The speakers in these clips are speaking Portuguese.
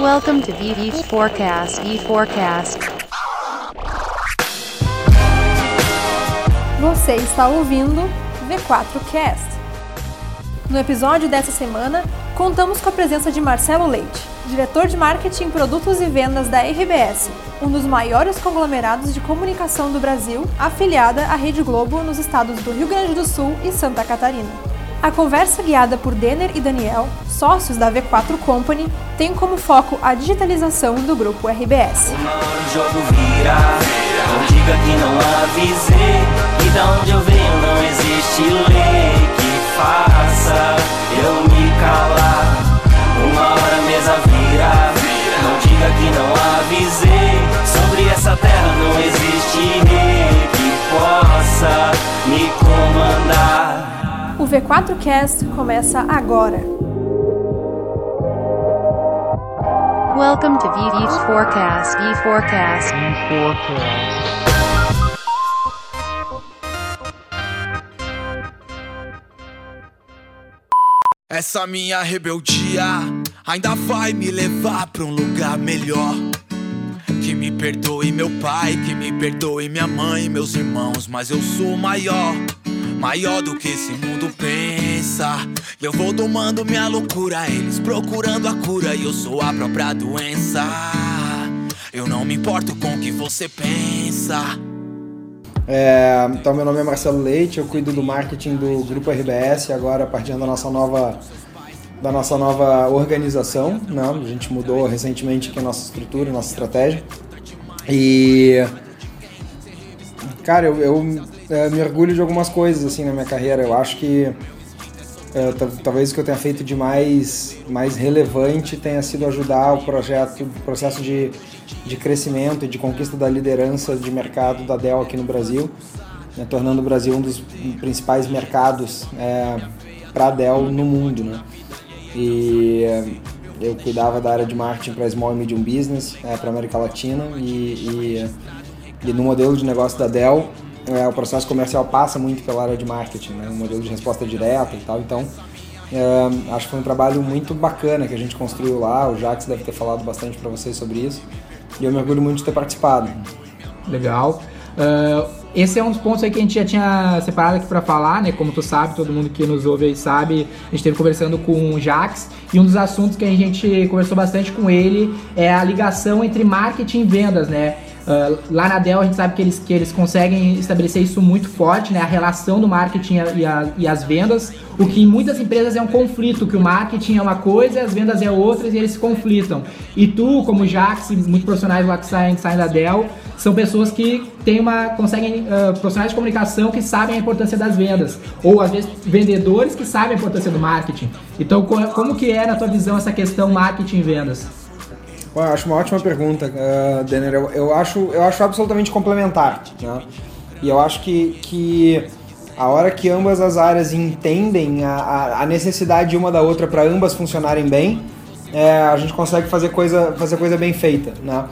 Welcome to VV Forecast. Forecast. Você está ouvindo V4Cast. No episódio dessa semana, contamos com a presença de Marcelo Leite, diretor de marketing, produtos e vendas da RBS, um dos maiores conglomerados de comunicação do Brasil, afiliada à Rede Globo nos estados do Rio Grande do Sul e Santa Catarina. A conversa guiada por Denner e Daniel, sócios da V4 Company, tem como foco a digitalização do grupo RBS. Me comandar. O V4Cast começa agora. Welcome to VV Forecast. E Forecast. Essa minha rebeldia ainda vai me levar pra um lugar melhor. Que me perdoe meu pai, que me perdoe minha mãe, meus irmãos, mas eu sou maior, maior do que esse mundo pensa. Eu vou domando minha loucura, eles procurando a cura e eu sou a própria doença. Eu não me importo com o que você pensa. É, então, meu nome é Marcelo Leite, eu cuido do marketing do Grupo RBS, agora a partir da nossa nova, da nossa nova organização. Né? A gente mudou recentemente aqui a nossa estrutura, a nossa estratégia. E. Cara, eu, eu é, me orgulho de algumas coisas assim na minha carreira. Eu acho que é, ta- talvez o que eu tenha feito de mais, mais relevante tenha sido ajudar o projeto, o processo de, de crescimento e de conquista da liderança de mercado da Dell aqui no Brasil, né, tornando o Brasil um dos principais mercados para a Dell no mundo. Né? E é, eu cuidava da área de marketing para Small e Medium Business, para a América Latina e, e, e no modelo de negócio da Dell é, o processo comercial passa muito pela área de marketing, né? um modelo de resposta direta e tal. Então, é, acho que foi um trabalho muito bacana que a gente construiu lá. O Jax deve ter falado bastante para vocês sobre isso. E eu me orgulho muito de ter participado. Legal. Ah, esse é um dos pontos aí que a gente já tinha separado aqui para falar, né? Como tu sabe, todo mundo que nos ouve aí sabe, a gente esteve conversando com o Jax e um dos assuntos que a gente conversou bastante com ele é a ligação entre marketing e vendas, né? Ah, lá na Dell a gente sabe que eles, que eles conseguem estabelecer isso muito forte, né? A relação do marketing e, a- e as vendas, o que em muitas empresas é um conflito, que o marketing é uma coisa e as vendas é outra e eles se conflitam. E tu, como Jax, muitos profissionais lá que saem, saem da Dell, são pessoas que têm uma, conseguem, ah, profissionais de comunicação que sabem a importância das vendas, ou às vezes vendedores que sabem a importância do marketing. Então, co- como que é na tua visão essa questão marketing e vendas? Bom, eu acho uma ótima pergunta, uh, Denner. Eu, eu, acho, eu acho absolutamente complementar. Né? E eu acho que, que a hora que ambas as áreas entendem a, a, a necessidade uma da outra para ambas funcionarem bem, é, a gente consegue fazer coisa, fazer coisa bem feita. Né?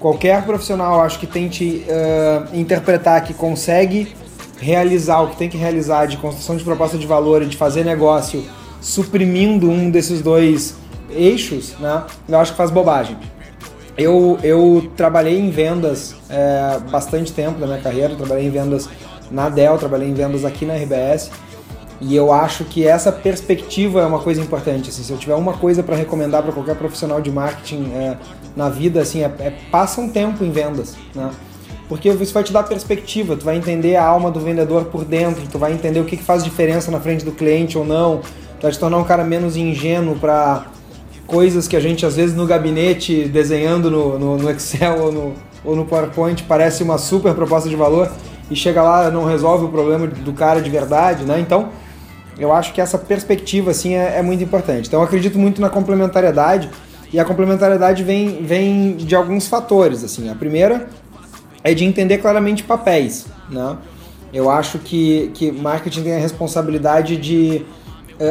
Qualquer profissional, acho que tente uh, interpretar que consegue realizar o que tem que realizar de construção de proposta de valor e de fazer negócio suprimindo um desses dois eixos, né? Eu acho que faz bobagem. Eu, eu trabalhei em vendas é, bastante tempo da minha carreira, trabalhei em vendas na Dell, trabalhei em vendas aqui na RBS e eu acho que essa perspectiva é uma coisa importante. Assim, se eu tiver uma coisa para recomendar para qualquer profissional de marketing é, na vida, assim, é, é passa um tempo em vendas, né? Porque isso vai te dar perspectiva, tu vai entender a alma do vendedor por dentro, tu vai entender o que, que faz diferença na frente do cliente ou não, tu vai te tornar um cara menos ingênuo para coisas que a gente às vezes no gabinete desenhando no, no, no Excel ou no, ou no PowerPoint parece uma super proposta de valor e chega lá não resolve o problema do cara de verdade, né? Então eu acho que essa perspectiva assim é, é muito importante. Então eu acredito muito na complementariedade e a complementariedade vem, vem de alguns fatores assim. A primeira é de entender claramente papéis, né? Eu acho que, que marketing tem a responsabilidade de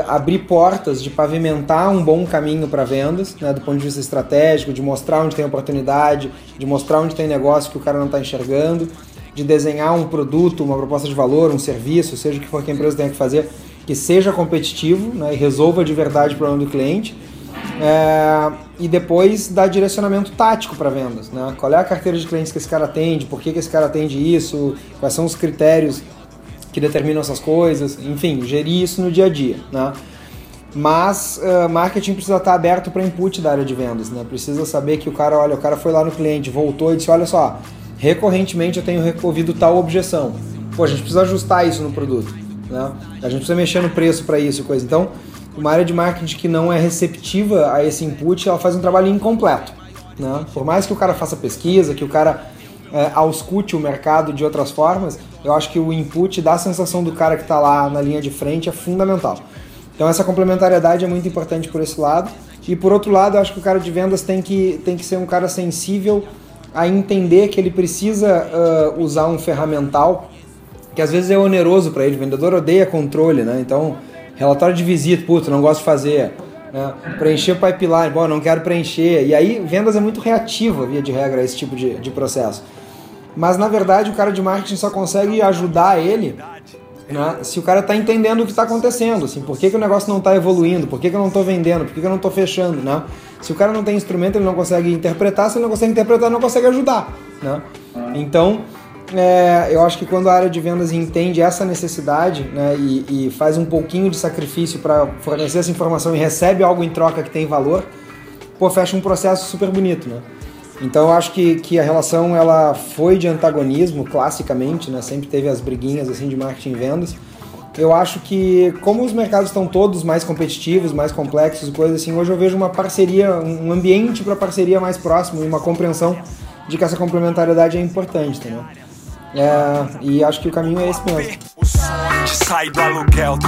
abrir portas, de pavimentar um bom caminho para vendas, né, do ponto de vista estratégico, de mostrar onde tem oportunidade, de mostrar onde tem negócio que o cara não está enxergando, de desenhar um produto, uma proposta de valor, um serviço, seja o que for que a empresa tenha que fazer, que seja competitivo né, e resolva de verdade o problema do cliente. É, e depois dar direcionamento tático para vendas, né? Qual é a carteira de clientes que esse cara atende, por que, que esse cara atende isso, quais são os critérios que determinam essas coisas, enfim, gerir isso no dia a dia, né? Mas uh, marketing precisa estar aberto para input da área de vendas, né? Precisa saber que o cara, olha, o cara foi lá no cliente, voltou e disse, olha só, recorrentemente eu tenho ouvido tal objeção. Pô, a gente precisa ajustar isso no produto, né? A gente precisa mexer no preço para isso e coisa. Então, uma área de marketing que não é receptiva a esse input, ela faz um trabalho incompleto. Né? Por mais que o cara faça pesquisa, que o cara é, auscute o mercado de outras formas, eu acho que o input da sensação do cara que está lá na linha de frente é fundamental. Então essa complementariedade é muito importante por esse lado. E por outro lado, eu acho que o cara de vendas tem que, tem que ser um cara sensível a entender que ele precisa uh, usar um ferramental que às vezes é oneroso para ele. O vendedor odeia controle, né? Então Relatório de visita, puto, não gosto de fazer. Né? Preencher pipeline, bom, não quero preencher. E aí, vendas é muito reativa, via de regra, esse tipo de, de processo. Mas na verdade, o cara de marketing só consegue ajudar ele né, se o cara está entendendo o que está acontecendo. Assim, por que, que o negócio não está evoluindo? Por que, que eu não estou vendendo? Por que, que eu não estou fechando? Né? Se o cara não tem instrumento, ele não consegue interpretar. Se ele não consegue interpretar, ele não consegue ajudar. Né? Então é, eu acho que quando a área de vendas entende essa necessidade né, e, e faz um pouquinho de sacrifício para fornecer essa informação e recebe algo em troca que tem valor, pô, fecha um processo super bonito, né? Então eu acho que, que a relação ela foi de antagonismo, classicamente, né? Sempre teve as briguinhas assim de marketing e vendas. Eu acho que como os mercados estão todos mais competitivos, mais complexos coisas assim, hoje eu vejo uma parceria, um ambiente para parceria mais próximo e uma compreensão de que essa complementariedade é importante, entendeu? É, e acho que o caminho é esse mesmo. O sonho de sair do aluguel do.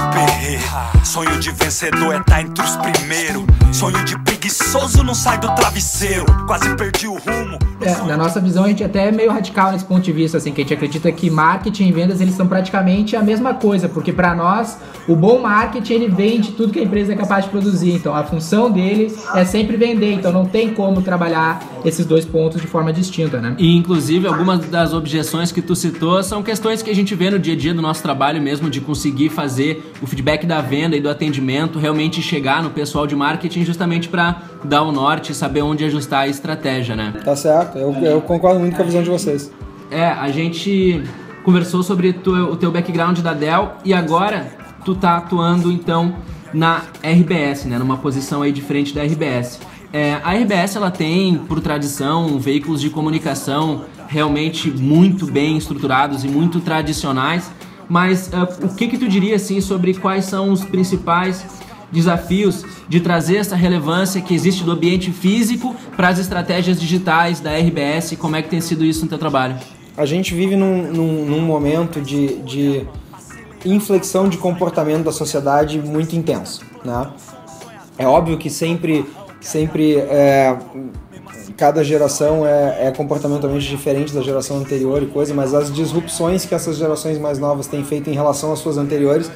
Sonho de vencedor é estar tá entre os primeiros. Sonho de preguiçoso não sai do travesseiro. Quase perdi o rumo. É, na nossa visão, a gente até é meio radical nesse ponto de vista, assim, que a gente acredita que marketing e vendas eles são praticamente a mesma coisa, porque para nós o bom marketing ele vende tudo que a empresa é capaz de produzir. Então a função dele é sempre vender. Então não tem como trabalhar esses dois pontos de forma distinta, né? E inclusive algumas das objeções que tu citou são questões que a gente vê no dia a dia do nosso trabalho mesmo de conseguir fazer o feedback da venda e do atendimento realmente chegar no pessoal de marketing justamente para dar o norte e saber onde ajustar a estratégia, né? Tá certo, eu, eu concordo muito com a visão de vocês. É, a gente conversou sobre tu, o teu background da Dell e agora tu tá atuando então na RBS, né, numa posição aí diferente da RBS. É, a RBS ela tem, por tradição, veículos de comunicação realmente muito bem estruturados e muito tradicionais. Mas uh, o que que tu diria assim sobre quais são os principais desafios de trazer essa relevância que existe do ambiente físico para as estratégias digitais da RBS? Como é que tem sido isso no teu trabalho? A gente vive num, num, num momento de, de inflexão de comportamento da sociedade muito intenso, né? É óbvio que sempre, sempre é, cada geração é, é, comportamentalmente diferente da geração anterior e coisa, mas as disrupções que essas gerações mais novas têm feito em relação às suas anteriores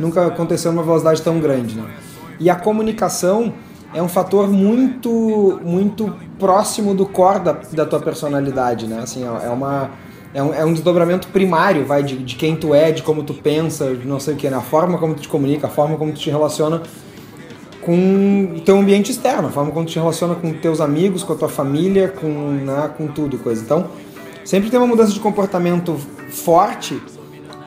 nunca aconteceu numa velocidade tão grande, né? E a comunicação é um fator muito muito próximo do core da, da tua personalidade, né? Assim, é uma é um, é um desdobramento primário, vai, de, de quem tu é, de como tu pensa, de não sei o que, né? A forma como tu te comunica, a forma como tu te relaciona com o teu ambiente externo, a forma como tu te relaciona com teus amigos, com a tua família, com, né, com tudo e coisa. Então, sempre tem uma mudança de comportamento forte.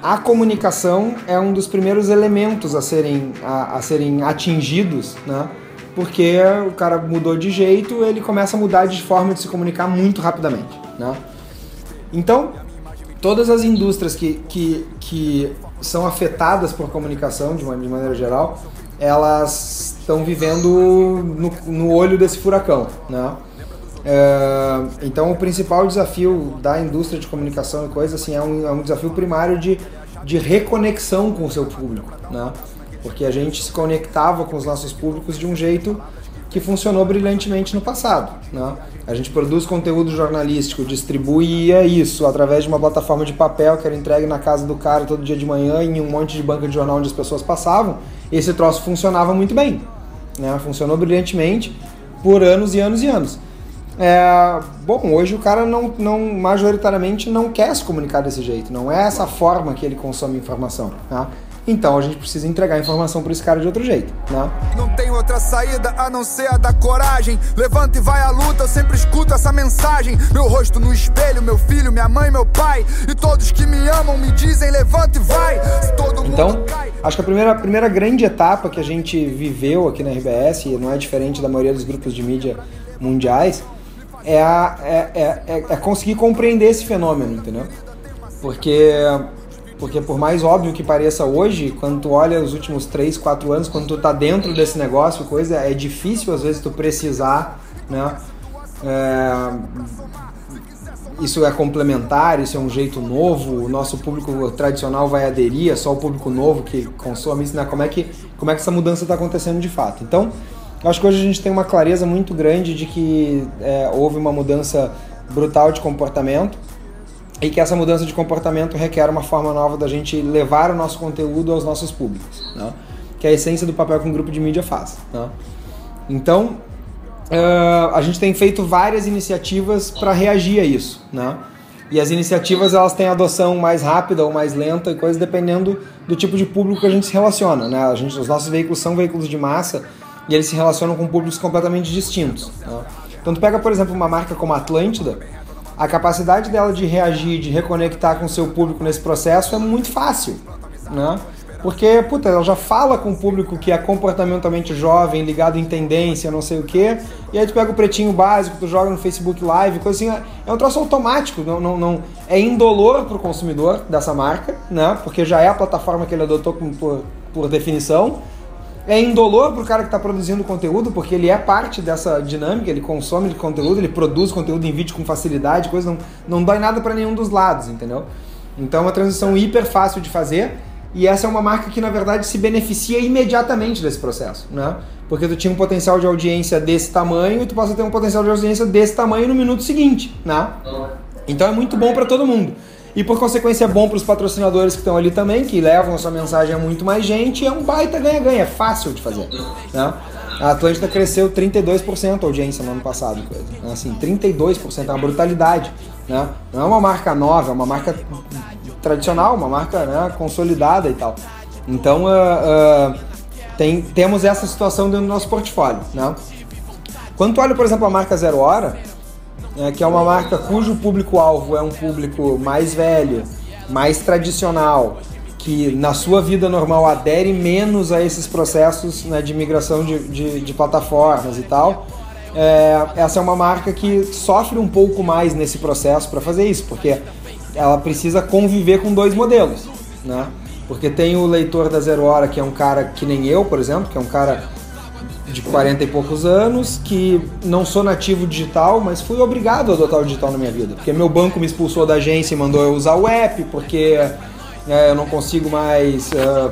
A comunicação é um dos primeiros elementos a serem, a, a serem atingidos, né? Porque o cara mudou de jeito, ele começa a mudar de forma de se comunicar muito rapidamente, né? Então, todas as indústrias que, que, que são afetadas por comunicação, de, uma, de maneira geral, elas estão vivendo no, no, olho desse furacão, né? É, então o principal desafio da indústria de comunicação e coisa assim é um, é um desafio primário de, de reconexão com o seu público, né? Porque a gente se conectava com os nossos públicos de um jeito que funcionou brilhantemente no passado. Né? A gente produz conteúdo jornalístico, distribuía isso através de uma plataforma de papel que era entregue na casa do cara todo dia de manhã em um monte de banca de jornal onde as pessoas passavam. Esse troço funcionava muito bem. Né? Funcionou brilhantemente por anos e anos e anos. É, bom, hoje o cara não, não majoritariamente não quer se comunicar desse jeito, não é essa forma que ele consome informação. Tá? Então a gente precisa entregar informação para esse cara de outro jeito, né? Não tem outra saída a não ser a da coragem. Levanta e vai à luta, eu sempre escuto essa mensagem. Meu rosto no espelho, meu filho, minha mãe, meu pai. E todos que me amam me dizem: levanta e vai. Então, acho que a primeira, a primeira grande etapa que a gente viveu aqui na RBS, e não é diferente da maioria dos grupos de mídia mundiais, é, a- é, é, é- é conseguir compreender esse fenômeno, entendeu? Porque, porque por mais óbvio que pareça hoje, quando tu olha os últimos 3, 4 anos, quando tu tá dentro desse negócio, coisa, é difícil às vezes tu precisar, né? É, isso é complementar, isso é um jeito novo, o nosso público tradicional vai aderir, é só o público novo que consome isso, né? Como é que, como é que essa mudança está acontecendo de fato? Então, acho que hoje a gente tem uma clareza muito grande de que é, houve uma mudança brutal de comportamento e que essa mudança de comportamento requer uma forma nova da gente levar o nosso conteúdo aos nossos públicos, né? que é a essência do papel que um grupo de mídia faz. Né? Então, ah, a gente tem feito várias iniciativas para reagir a isso, né? E as iniciativas elas têm adoção mais rápida ou mais lenta e coisa dependendo do tipo de público que a gente se relaciona, né? A gente, os nossos veículos são veículos de massa e eles se relacionam com públicos completamente distintos. né? Então tu pega, por exemplo, uma marca como a Atlântida, a capacidade dela de reagir, de reconectar com o seu público nesse processo é muito fácil, né? Porque, puta, ela já fala com o público que é comportamentalmente jovem, ligado em tendência, não sei o quê, e aí tu pega o pretinho básico, tu joga no Facebook Live, coisa assim, é um troço automático, não, não, não é indolor pro consumidor dessa marca, né? Porque já é a plataforma que ele adotou por, por definição, é indolor pro cara que está produzindo conteúdo, porque ele é parte dessa dinâmica, ele consome conteúdo, ele produz conteúdo em vídeo com facilidade, coisa não, não dói nada para nenhum dos lados, entendeu? Então é uma transição hiper fácil de fazer e essa é uma marca que na verdade se beneficia imediatamente desse processo, né? Porque tu tinha um potencial de audiência desse tamanho e tu passa a ter um potencial de audiência desse tamanho no minuto seguinte, né? Então é muito bom para todo mundo. E por consequência é bom para os patrocinadores que estão ali também, que levam a sua mensagem a muito mais gente, é um baita ganha-ganha, é fácil de fazer. Né? A Atlântida cresceu 32% a audiência no ano passado, né? Assim, 32%, é uma brutalidade. Né? Não é uma marca nova, é uma marca tradicional, uma marca né, consolidada e tal. Então ah, ah, tem, temos essa situação dentro do nosso portfólio. Né? Quando tu olha, por exemplo, a marca Zero Hora, é, que é uma marca cujo público-alvo é um público mais velho, mais tradicional, que na sua vida normal adere menos a esses processos né, de migração de, de, de plataformas e tal. É, essa é uma marca que sofre um pouco mais nesse processo para fazer isso, porque ela precisa conviver com dois modelos, né? Porque tem o leitor da Zero Hora, que é um cara que nem eu, por exemplo, que é um cara de 40 e poucos anos, que não sou nativo digital, mas fui obrigado a adotar o digital na minha vida. Porque meu banco me expulsou da agência e mandou eu usar o app, porque é, eu não consigo mais é,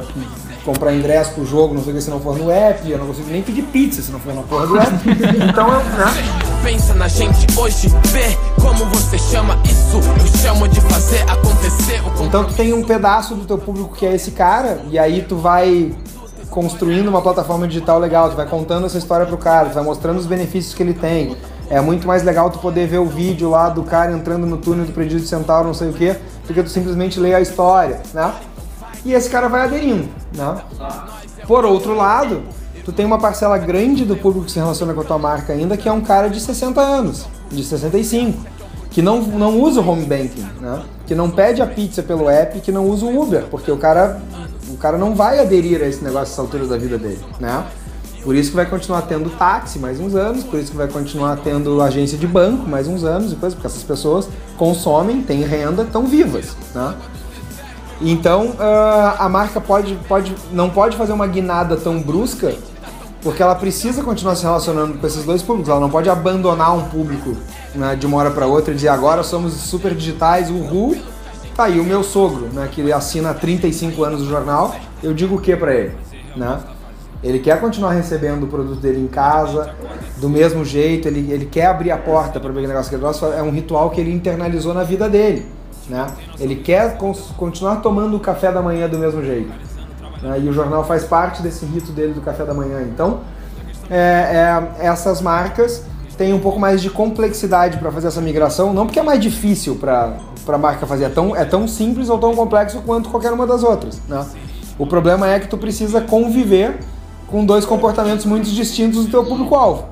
comprar ingresso pro jogo, não sei o que, se não for no app, eu não consigo nem pedir pizza se não for na porra do app. Então eu, né? Pensa na gente hoje, vê como você chama isso. Eu chamo de fazer acontecer o Então tu tem um pedaço do teu público que é esse cara, e aí tu vai construindo uma plataforma digital legal, tu vai contando essa história pro cara, tu vai mostrando os benefícios que ele tem. É muito mais legal tu poder ver o vídeo lá do cara entrando no túnel do Predito de Centauro, não sei o quê, do que tu simplesmente ler a história, né? E esse cara vai aderindo, né? Por outro lado, tu tem uma parcela grande do público que se relaciona com a tua marca ainda, que é um cara de 60 anos, de 65, que não, não usa o home banking, né? Que não pede a pizza pelo app, que não usa o Uber, porque o cara, o cara não vai aderir a esse negócio nessas alturas da vida dele, né? Por isso que vai continuar tendo táxi mais uns anos, por isso que vai continuar tendo agência de banco mais uns anos e porque essas pessoas consomem, têm renda, estão vivas, né? Então ah, a marca pode, pode, não pode fazer uma guinada tão brusca, porque ela precisa continuar se relacionando com esses dois públicos. Ela não pode abandonar um público né, de uma hora para outra dizer agora somos super digitais, uhul. Tá aí o meu sogro, né, que assina há 35 anos o jornal, eu digo o que para ele? Né? Ele quer continuar recebendo o produto dele em casa, do mesmo jeito, ele, ele quer abrir a porta para ver negócio que gosta, é um ritual que ele internalizou na vida dele. Né? Ele quer continuar tomando o café da manhã do mesmo jeito. né? E o jornal faz parte desse rito dele do café da manhã. Então, é, é, essas marcas têm um pouco mais de complexidade para fazer essa migração, não porque é mais difícil para a marca fazer, é tão, é tão simples ou tão complexo quanto qualquer uma das outras. Né? O problema é que tu precisa conviver com dois comportamentos muito distintos do teu público-alvo.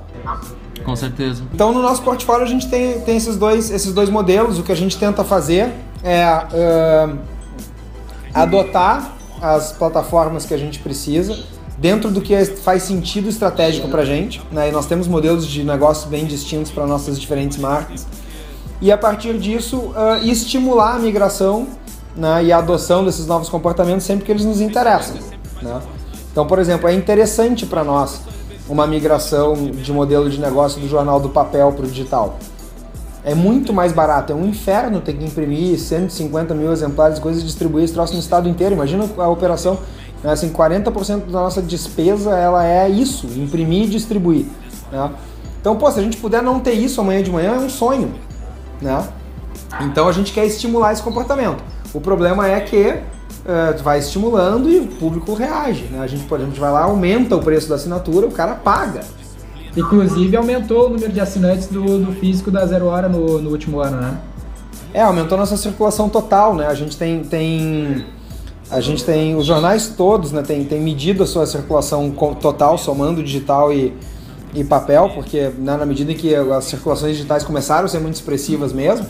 Com certeza. Então no nosso portfólio a gente tem, tem esses, dois, esses dois modelos. O que a gente tenta fazer é ah, adotar as plataformas que a gente precisa dentro do que é- faz sentido estratégico para a gente. Né? E nós temos modelos de negócios bem distintos para nossas diferentes marcas. E a partir disso, ah, estimular a migração né, e a adoção desses novos comportamentos sempre que eles nos interessam. Né? Então, por exemplo, é interessante para nós uma migração de modelo de negócio do jornal do papel para o digital. É muito mais barato, é um inferno ter que imprimir 150 mil exemplares coisas e distribuir esse troço no estado inteiro. Imagina a operação, né? assim, 40% da nossa despesa ela é isso, imprimir e distribuir. Né? Então, pô, se a gente puder não ter isso amanhã de manhã, é um sonho. Né? Então a gente quer estimular esse comportamento. O problema é que tu vai estimulando e o público reage. Né? A gente, por exemplo, a gente vai lá, aumenta o preço da assinatura, o cara paga. Inclusive aumentou o número de assinantes do, do físico da Zero Hora no, no último ano, né? É, aumentou nossa circulação total, né? A gente tem, tem a gente tem os jornais todos, né? Tem, tem medido a sua circulação total, somando digital e, e papel, porque né, na medida em que as circulações digitais começaram a ser muito expressivas mesmo,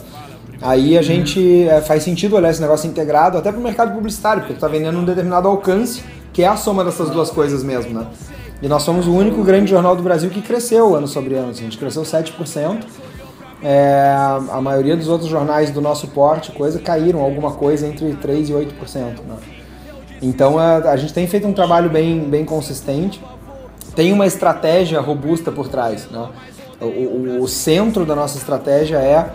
aí a gente é, faz sentido olhar esse negócio integrado até para o mercado publicitário, porque tu tá vendendo um determinado alcance, que é a soma dessas duas coisas mesmo, né? E nós somos o único grande jornal do Brasil que cresceu ano sobre ano, assim, a gente cresceu 7%. É, a maioria dos outros jornais do nosso porte, coisa, caíram alguma coisa entre 3% e 8%. Né? Então a, a gente tem feito um trabalho bem, bem consistente, tem uma estratégia robusta por trás. Né? O, o- o centro da nossa estratégia é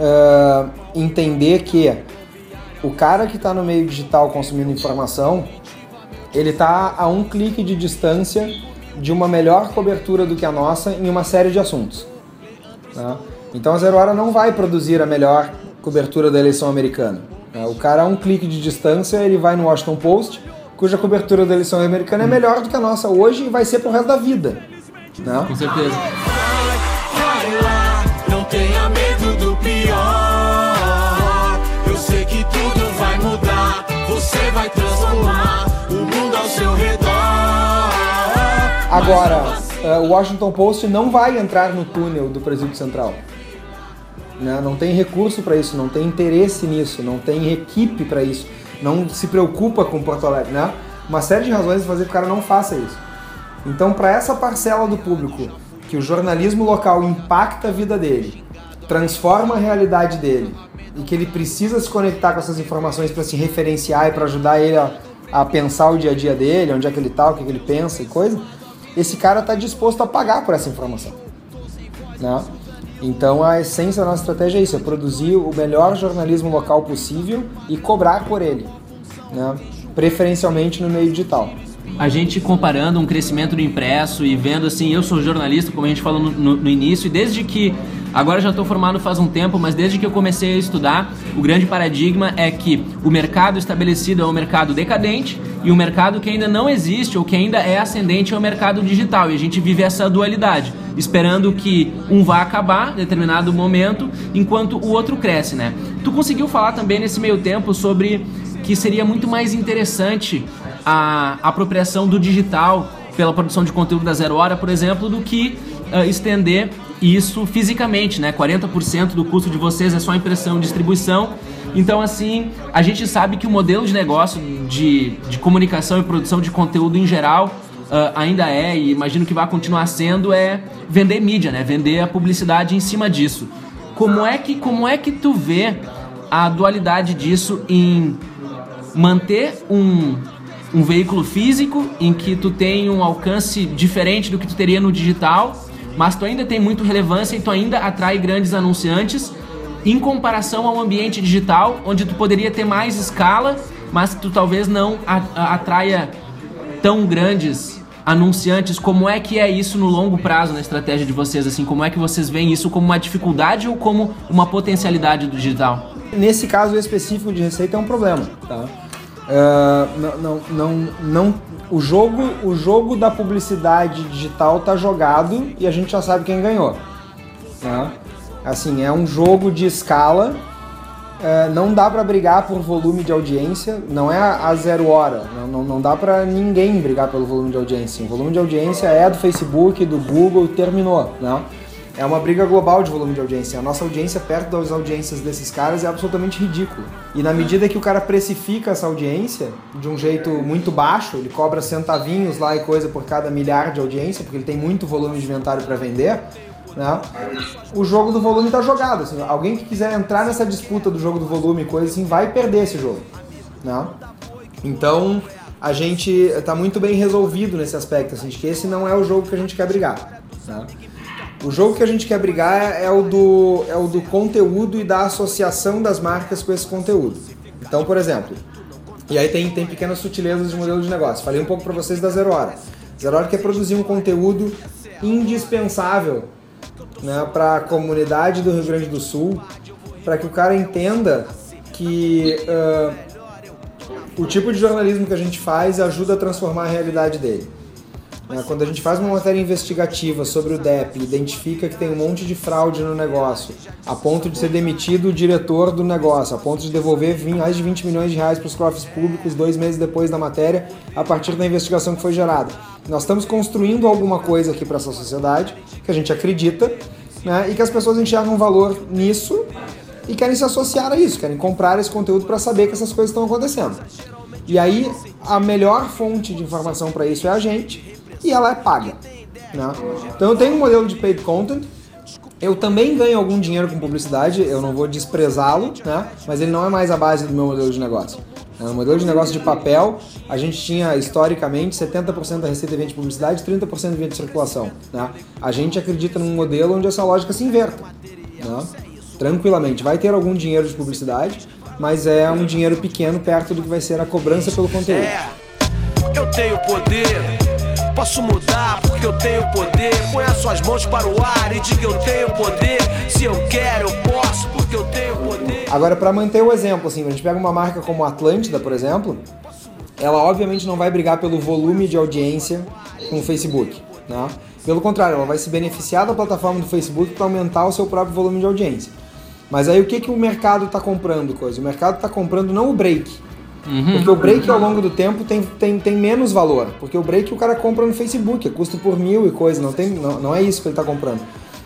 ah, entender que o cara que está no meio digital consumindo informação, ele está a um clique de distância de uma melhor cobertura do que a nossa em uma série de assuntos. né? Então a Zero Hora não vai produzir a melhor cobertura da eleição americana. né? O cara a um clique de distância, ele vai no Washington Post, cuja cobertura da eleição americana é melhor do que a nossa hoje e vai ser pro resto da vida. Né? Com certeza. Agora, eh, o Washington Post não vai entrar no túnel do Presídio Central. Né? Não tem recurso para isso, não tem interesse nisso, não tem equipe para isso, não se preocupa com Porto Alegre. Né? Uma série de razões fazer que o cara não faça isso. Então, para essa parcela do público que o jornalismo local impacta a vida dele, transforma a realidade dele e que ele precisa se conectar com essas informações para se referenciar e para ajudar ele a, a pensar o dia a dia dele, onde é que ele tá, o que, que ele pensa e coisa, esse cara está disposto a pagar por essa informação. Né? Então a essência da nossa estratégia é isso, é produzir o melhor jornalismo local possível e cobrar por ele, né? preferencialmente no meio digital. A gente comparando um crescimento do impresso e vendo assim, eu sou jornalista, como a gente falou no, no- no início, e desde que. Agora já estou formado faz um tempo, mas desde que eu comecei a estudar, o grande paradigma é que o mercado estabelecido é um mercado decadente e o mercado que ainda não existe ou que ainda é ascendente é o mercado digital. E a gente vive essa dualidade, esperando que um vá acabar em determinado momento, enquanto o outro cresce, né? Tu conseguiu falar também nesse meio tempo sobre que seria muito mais interessante a apropriação do digital pela produção de conteúdo da Zero Hora, por exemplo, do que ah, estender isso fisicamente, né? 40% do custo de vocês é só impressão e distribuição. Então, assim, a gente sabe que o modelo de negócio de, de comunicação e produção de conteúdo em geral ah, ainda é, e imagino que vai continuar sendo, é vender mídia, né? Vender a publicidade em cima disso. Como é que, como é que tu vê a dualidade disso em manter um, um veículo físico em que tu tem um alcance diferente do que tu teria no digital, mas tu ainda tem muito relevância e tu ainda atrai grandes anunciantes em comparação ao ambiente digital, onde tu poderia ter mais escala, mas tu talvez não atraia tão grandes anunciantes. Como é que é isso no longo prazo na estratégia de vocês? Assim, como é que vocês veem isso como uma dificuldade ou como uma potencialidade do digital? Nesse caso específico de receita é um problema, tá? Ah, não, não, não, não- o jogo, o jogo da publicidade digital tá jogado e a gente já sabe quem ganhou, né? Assim, é um jogo de escala é, não dá pra brigar por volume de audiência, não é a a zero hora, não, não, não dá pra ninguém brigar pelo volume de audiência. O volume de audiência é do Facebook, do Google, terminou, né? É uma briga global de volume de audiência. A nossa audiência perto das audiências desses caras é absolutamente ridícula. E na medida que o cara precifica essa audiência de um jeito muito baixo, ele cobra centavinhos lá e coisa por cada milhar de audiência, porque ele tem muito volume de inventário para vender, né? O jogo do volume tá jogado. Assim, alguém que quiser entrar nessa disputa do jogo do volume e coisa assim, vai perder esse jogo, né? Então, a gente está muito bem resolvido nesse aspecto, assim, de que esse não é o jogo que a gente quer brigar. Né? O jogo que a gente quer brigar é o, do, é o do conteúdo e da associação das marcas com esse conteúdo. Então, por exemplo, e aí tem, tem pequenas sutilezas de modelo de negócio. Falei um pouco para vocês da Zero Hora. Zero Hora quer produzir um conteúdo indispensável né, para a comunidade do Rio Grande do Sul, para que o cara entenda que ah, o tipo de jornalismo que a gente faz ajuda a transformar a realidade dele. Né, Quando a gente faz uma matéria investigativa sobre o DEP, identifica que tem um monte de fraude no negócio, a ponto de ser demitido o diretor do negócio, a ponto de devolver mais de 20 milhões de reais para os cofres públicos dois meses depois da matéria, a partir da investigação que foi gerada. Nós estamos construindo alguma coisa aqui para essa sociedade, que a gente acredita, né, e que as pessoas enxergam valor nisso e querem se associar a isso, querem comprar esse conteúdo para saber que essas coisas estão acontecendo. E aí, a melhor fonte de informação para isso é a gente, e ela é paga. Né? Então eu tenho um modelo de paid content, eu também ganho algum dinheiro com publicidade, eu não vou desprezá-lo, né? mas ele não é mais a base do meu modelo de negócio. No modelo de negócio de papel, a gente tinha historicamente 70% da receita vem de publicidade e 30% vem de circulação. Né? A gente acredita num modelo onde essa lógica se inverta. Né? Tranquilamente. Vai ter algum dinheiro de publicidade, mas é um dinheiro pequeno perto do que vai ser a cobrança pelo conteúdo. É, eu tenho poder, posso mudar porque eu tenho poder. Põe as suas mãos para o ar e diga eu tenho poder. Se eu quero, eu posso porque eu tenho poder. Agora, para manter o exemplo, assim, a gente pega uma marca como a Atlântida, por exemplo, ela obviamente não vai brigar pelo volume de audiência com o Facebook, né? Pelo contrário, ela vai se beneficiar da plataforma do Facebook para aumentar o seu próprio volume de audiência. Mas aí o que, que o mercado está comprando, coisa? O mercado está comprando não o break, porque o break ao longo do tempo tem, tem, tem menos valor. Porque o break o cara compra no Facebook, é custo por mil e coisa, não, tem, não, não é isso que ele está comprando.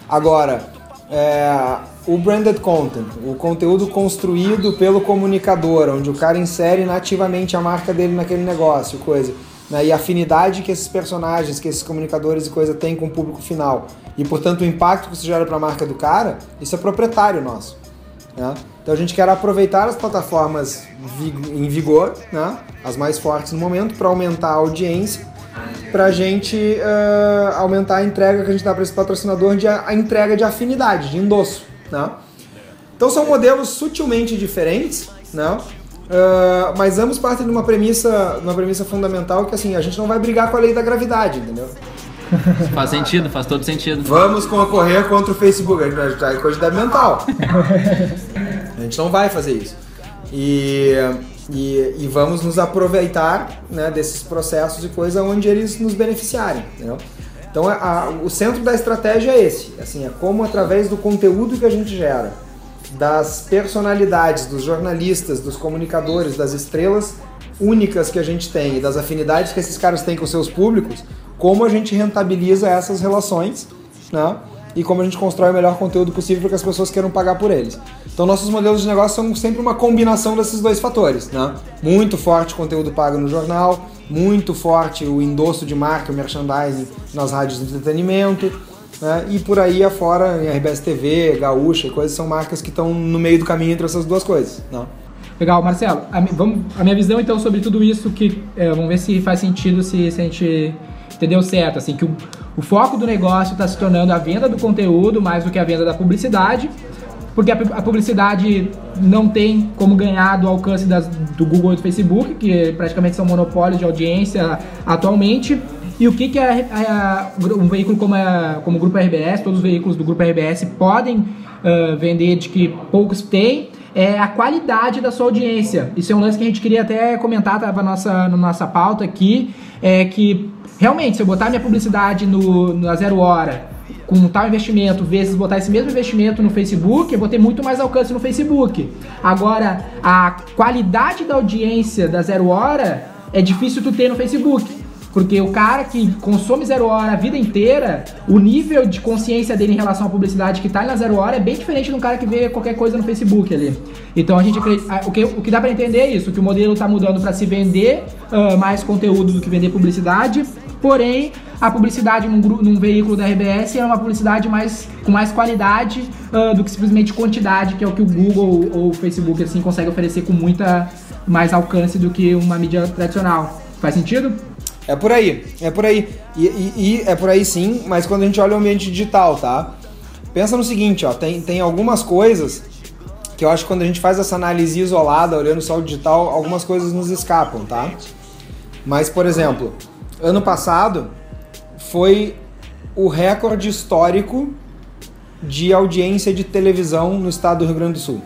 Agora, é, o branded content, o conteúdo construído pelo comunicador, onde o cara insere nativamente a marca dele naquele negócio, coisa. Né, e a afinidade que esses personagens, que esses comunicadores e coisa têm com o público final. E portanto o impacto que isso gera para a marca do cara, isso é proprietário nosso. Né? Então a gente quer aproveitar as plataformas em vigor, né? as mais fortes no momento, para aumentar a audiência, para a gente ah, aumentar a entrega que a gente dá para esse patrocinador de a, entrega de afinidade, de endosso. Né? Então são modelos sutilmente diferentes, né? Ah, mas ambos partem de uma premissa, uma premissa fundamental que assim a gente não vai brigar com a lei da gravidade, entendeu? Faz sentido, faz todo sentido. Vamos concorrer contra o Facebook. Em coisa de mental. A gente não vai fazer isso. E, e, e vamos nos aproveitar né, desses processos e coisa onde eles nos beneficiarem. Entendeu? Então a- a- o centro da estratégia é esse. Assim, é como através do conteúdo que a gente gera, das personalidades, dos jornalistas, dos comunicadores, das estrelas únicas que a gente tem e das afinidades que esses caras têm com seus públicos, como a gente rentabiliza essas relações, né? E como a gente constrói o melhor conteúdo possível para que as pessoas queiram pagar por eles. Então nossos modelos de negócio são sempre uma combinação desses dois fatores, né? Muito forte conteúdo pago no jornal, muito forte o endosso de marca, o merchandising nas rádios de entretenimento, né? E por aí afora, em RBS TV, Gaúcha, coisas são marcas que estão no meio do caminho entre essas duas coisas, né? Legal, Marcelo. A, vamos, a minha visão então sobre tudo isso que é, vamos ver se faz sentido se, se a gente entendeu certo, assim que o, o foco do negócio está se tornando a venda do conteúdo mais do que a venda da publicidade, porque a, a publicidade não tem como ganhar do alcance das, do Google e do Facebook, que praticamente são monopólios de audiência atualmente. E o que, que a- a- um veículo como, a- como o Grupo RBS, todos os veículos do Grupo RBS podem ah, vender de que poucos têm, é a qualidade da sua audiência. Isso é um lance que a gente queria até comentar, tava na nossa, na nossa pauta aqui, é que realmente, se eu botar minha publicidade no, na zero hora com tal investimento, vezes botar esse mesmo investimento no Facebook, eu vou ter muito mais alcance no Facebook. Agora, a qualidade da audiência da Zero Hora é difícil tu ter no Facebook. Porque o cara que consome zero hora a vida inteira, o nível de consciência dele em relação à publicidade que tá na zero hora é bem diferente do cara que vê qualquer coisa no Facebook ali. Então a gente o que, o que dá para entender é isso, que o modelo tá mudando para se vender uh, mais conteúdo do que vender publicidade. Porém, a publicidade num, num, veículo da RBS é uma publicidade mais, com mais qualidade uh, do que simplesmente quantidade, que é o que o Google ou o Facebook assim consegue oferecer com muita mais alcance do que uma mídia tradicional. Faz sentido? É por aí, é por aí. E, e, e, é por aí sim, mas quando a gente olha o ambiente digital, tá? Pensa no seguinte, ó, tem, tem algumas coisas que eu acho que quando a gente faz essa análise isolada, olhando só o digital, algumas coisas nos escapam, tá? Mas, por exemplo, ano passado foi o recorde histórico de audiência de televisão no estado do Rio Grande do Sul.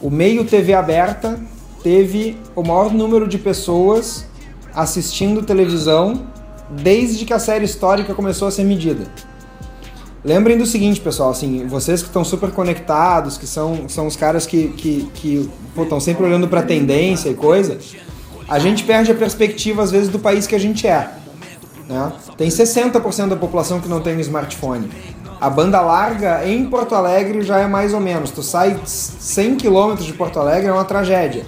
O meio TV aberta teve o maior número de pessoas assistindo televisão desde que a série histórica começou a ser medida. Lembrem do seguinte, pessoal, assim, vocês que estão super conectados, que são, são os caras que estão que, que, sempre olhando para tendência e coisa, a gente perde a perspectiva, às vezes, do país que a gente é. Né? Tem 60% da população que não tem um smartphone. A banda larga em Porto Alegre já é mais ou menos. Tu sai 100 km de Porto Alegre é uma tragédia.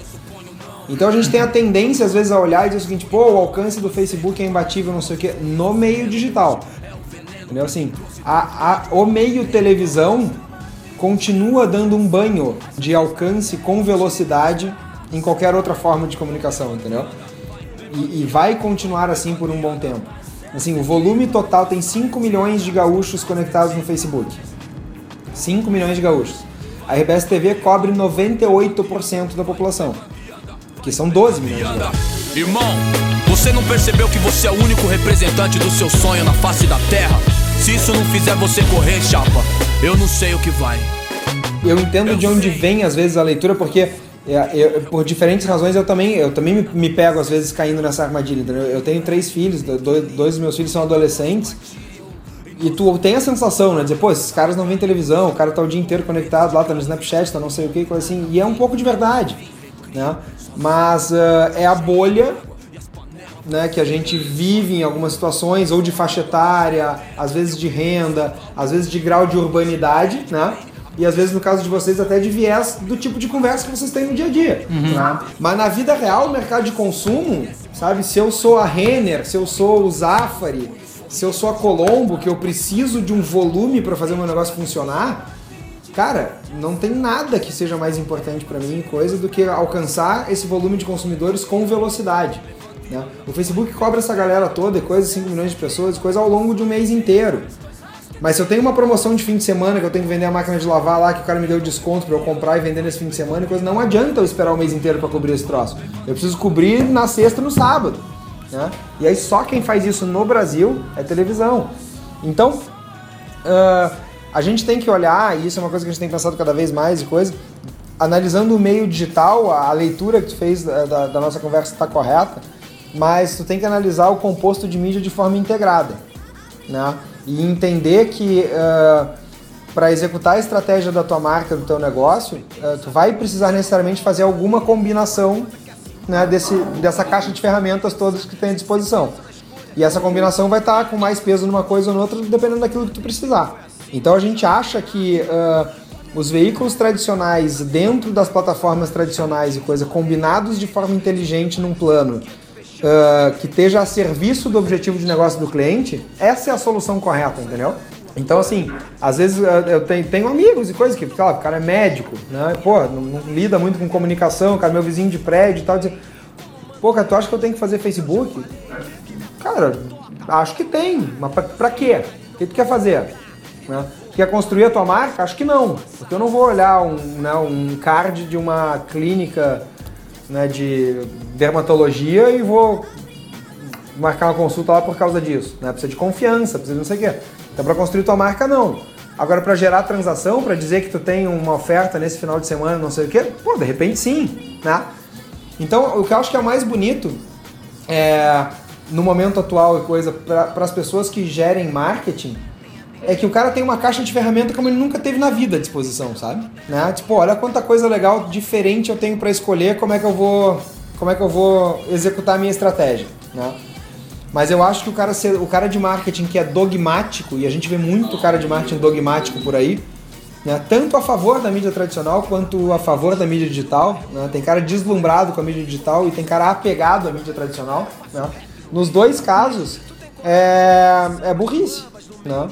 Então a gente tem a tendência, às vezes, a olhar e dizer o seguinte, pô, o alcance do Facebook é imbatível, não sei o quê, no meio digital. Entendeu? Assim, a, a, o meio televisão continua dando um banho de alcance com velocidade em qualquer outra forma de comunicação, entendeu? E, e vai continuar assim por um bom tempo. Assim, o volume total tem 5 milhões de gaúchos conectados no Facebook. 5 milhões de gaúchos. A RBS TV cobre 98% da população que são 12 milhões de Irmão, você não percebeu que você é o único representante do seu sonho na face da terra? Se isso não fizer você correr, chapa, eu não sei o que vai. Eu entendo de onde vem às vezes a leitura, porque é, eu, por diferentes razões eu também, eu também me, me, pego às vezes caindo nessa armadilha. Eu tenho três filhos, dois, dois dos meus filhos são adolescentes. E tu tem a sensação, né? Dizer, pô, esses caras não vêem televisão, o cara tá o dia inteiro conectado lá, tá no Snapchat, tá não sei o que, coisa assim. E é um pouco de verdade, né? mas uh, é a bolha né, que a gente vive em algumas situações, ou de faixa etária, às vezes de renda, às vezes de grau de urbanidade, né? E às vezes, no caso de vocês, até de viés do tipo de conversa que vocês têm no dia a dia. Uhum. Né? Mas na vida real, o mercado de consumo, sabe? Se eu sou a Renner, se eu sou o Zafari, se eu sou a Colombo, que eu preciso de um volume para fazer o meu negócio funcionar, cara, não tem nada que seja mais importante para mim, coisa, do que alcançar esse volume de consumidores com velocidade. Né? O Facebook cobra essa galera toda, coisa 5 milhões de pessoas, coisa ao longo de um mês inteiro. Mas se eu tenho uma promoção de fim de semana que eu tenho que vender a máquina de lavar lá, que o cara me deu desconto para eu comprar e vender nesse fim de semana, coisa, não adianta eu esperar o mês inteiro para cobrir esse troço. Eu preciso cobrir na sexta no sábado. Né? E aí só quem faz isso no Brasil é televisão. Então, uh, a gente tem que olhar, e isso é uma coisa que a gente tem pensado cada vez mais e coisa, analisando o meio digital, a leitura que tu fez da, da, da nossa conversa está correta, mas tu tem que analisar o composto de mídia de forma integrada, né? E entender que uh, para executar a estratégia da tua marca, do teu negócio, uh, tu vai precisar necessariamente fazer alguma combinação né, desse, dessa caixa de ferramentas todas que tem à disposição. E essa combinação vai estar tá com mais peso numa coisa ou noutra, dependendo daquilo que tu precisar. Então a gente acha que uh, os veículos tradicionais dentro das plataformas tradicionais e coisa combinados de forma inteligente num plano uh, que esteja a serviço do objetivo de negócio do cliente, essa é a solução correta, entendeu? Então, assim, às vezes eu tenho, tenho amigos e coisas que, claro, o cara é médico, né? Pô, não, não, lida muito com comunicação, cara é meu vizinho de prédio e tal. Diz, Pô, cara, tu acha que eu tenho que fazer Facebook? Cara, acho que tem, mas pra, pra quê? O que tu quer fazer? Né? Quer construir a tua marca? Acho que não, porque eu não vou olhar um, né, um card de uma clínica né, de dermatologia e vou marcar uma consulta lá por causa disso. Né? Precisa de confiança, precisa de não sei o quê. Então, para construir tua marca, não. Agora, para gerar transação, para dizer que tu tem uma oferta nesse final de semana, não sei o quê, pô, de repente sim, né? Então, o que eu acho que é mais bonito é, no momento atual e coisa, para as pessoas que gerem marketing, é que o cara tem uma caixa de ferramenta como ele nunca teve na vida à disposição, sabe? Né? Tipo, olha quanta coisa legal, diferente eu tenho para escolher como é que eu vou, como é que eu vou executar a minha estratégia, né? Mas eu acho que o cara, o cara de marketing que é dogmático, e a gente vê muito cara de marketing dogmático por aí, né? tanto a favor da mídia tradicional quanto a favor da mídia digital. Né? Tem cara deslumbrado com a mídia digital e tem cara apegado à mídia tradicional. Né? Nos dois casos, é, é burrice. Né?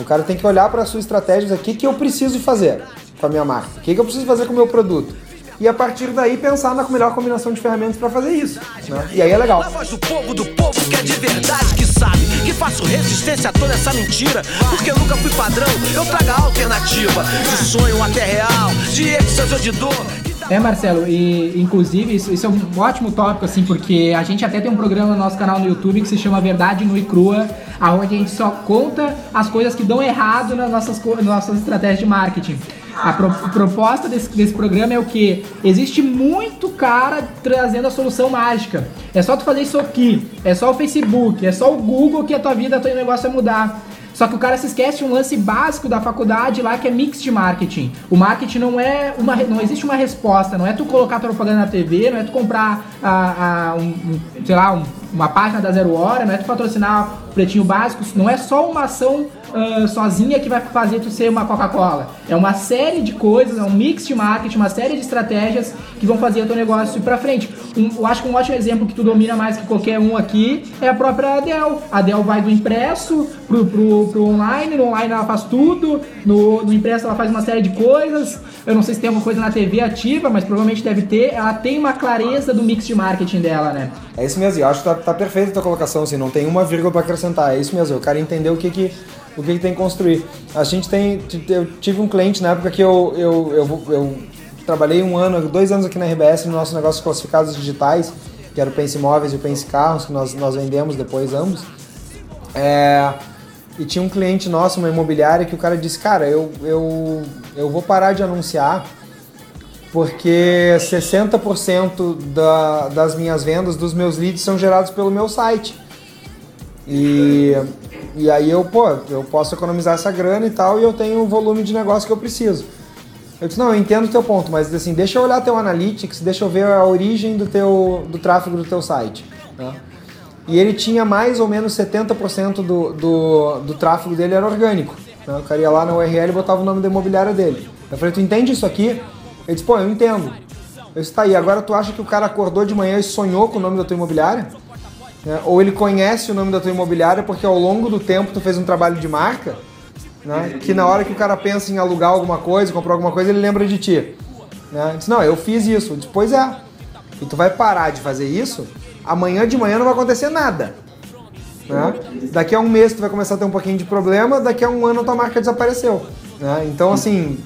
O cara tem que olhar para a sua estratégia, o que, que eu preciso fazer com a minha marca, o que, que eu preciso fazer com o meu produto. E a partir daí pensar na melhor combinação de ferramentas para fazer isso. Né? E aí é legal. A voz do povo, do povo que é de verdade, que sabe que faço resistência a toda essa mentira. Porque nunca fui padrão, eu trago a alternativa. De sonho até real, de êxtase ou de dor. É, Marcelo, e inclusive isso, isso, é um ótimo tópico, assim, porque a gente até tem um programa no nosso canal no YouTube que se chama Verdade Nua e Crua, aonde a gente só conta as coisas que dão errado nas nossas, nas nossas estratégias de marketing. A, pro, a proposta desse, desse programa é o que? Existe muito cara trazendo a solução mágica. É só tu fazer isso aqui, é só o Facebook, é só o Google que a tua vida, teu negócio vai mudar. Só que o cara se esquece um lance básico da faculdade lá que é mix de marketing. O marketing não é uma não existe uma resposta, não é tu colocar propaganda na TV, não é tu comprar a, a um, um, sei lá, um, uma página da Zero Hora, não é tu patrocinar o pretinho básico, não é só uma ação uh, sozinha que vai fazer tu ser uma Coca-Cola. É uma série de coisas, é um mix de marketing, uma série de estratégias que vão fazer o teu negócio ir pra frente. Um, eu acho que um ótimo exemplo que tu domina mais que qualquer um aqui é a própria Adel. A Adel vai do impresso pro, pro, pro online, no online ela faz tudo, no, no impresso ela faz uma série de coisas. Eu não sei se tem alguma coisa na TV ativa, mas provavelmente deve ter. Ela tem uma clareza do mix de marketing dela, né? É isso mesmo, eu acho que tá, tá perfeita a tua colocação, assim, não tem uma vírgula pra acrescentar, é isso mesmo, eu quero entender o que que o que, que tem que construir. A gente tem. Eu tive um cliente na época que eu, eu, eu, eu trabalhei um ano, dois anos aqui na RBS no nosso negócio de classificados digitais, que era o Pense Imóveis e o Pense Carros, que nós, nós vendemos depois ambos. É, e tinha um cliente nosso, uma imobiliária, que o cara disse, cara, eu, eu, eu vou parar de anunciar porque 60% da, das minhas vendas, dos meus leads, são gerados pelo meu site. E, e aí eu, pô, eu posso economizar essa grana e tal, e eu tenho o volume de negócio que eu preciso. Eu disse, não, eu entendo o teu ponto, mas assim, deixa eu olhar teu analytics, deixa eu ver a origem do teu do tráfego do teu site. Né? E ele tinha mais ou menos 70% do, do, do tráfego dele era orgânico. Né? O cara ia lá na URL e botava o nome da imobiliária dele. Eu falei, tu entende isso aqui? Ele disse, pô, eu entendo. Eu disse, tá aí, agora tu acha que o cara acordou de manhã e sonhou com o nome da tua imobiliária? Né? Ou ele conhece o nome da tua imobiliária porque ao longo do tempo tu fez um trabalho de marca, né? que na hora que o cara pensa em alugar alguma coisa, comprar alguma coisa, ele lembra de ti. Né? Ele disse, não, eu fiz isso. Disse, pois é. E tu vai parar de fazer isso, amanhã de manhã não vai acontecer nada. Né? Daqui a um mês tu vai começar a ter um pouquinho de problema, daqui a um ano tua marca desapareceu. Né? Então, assim,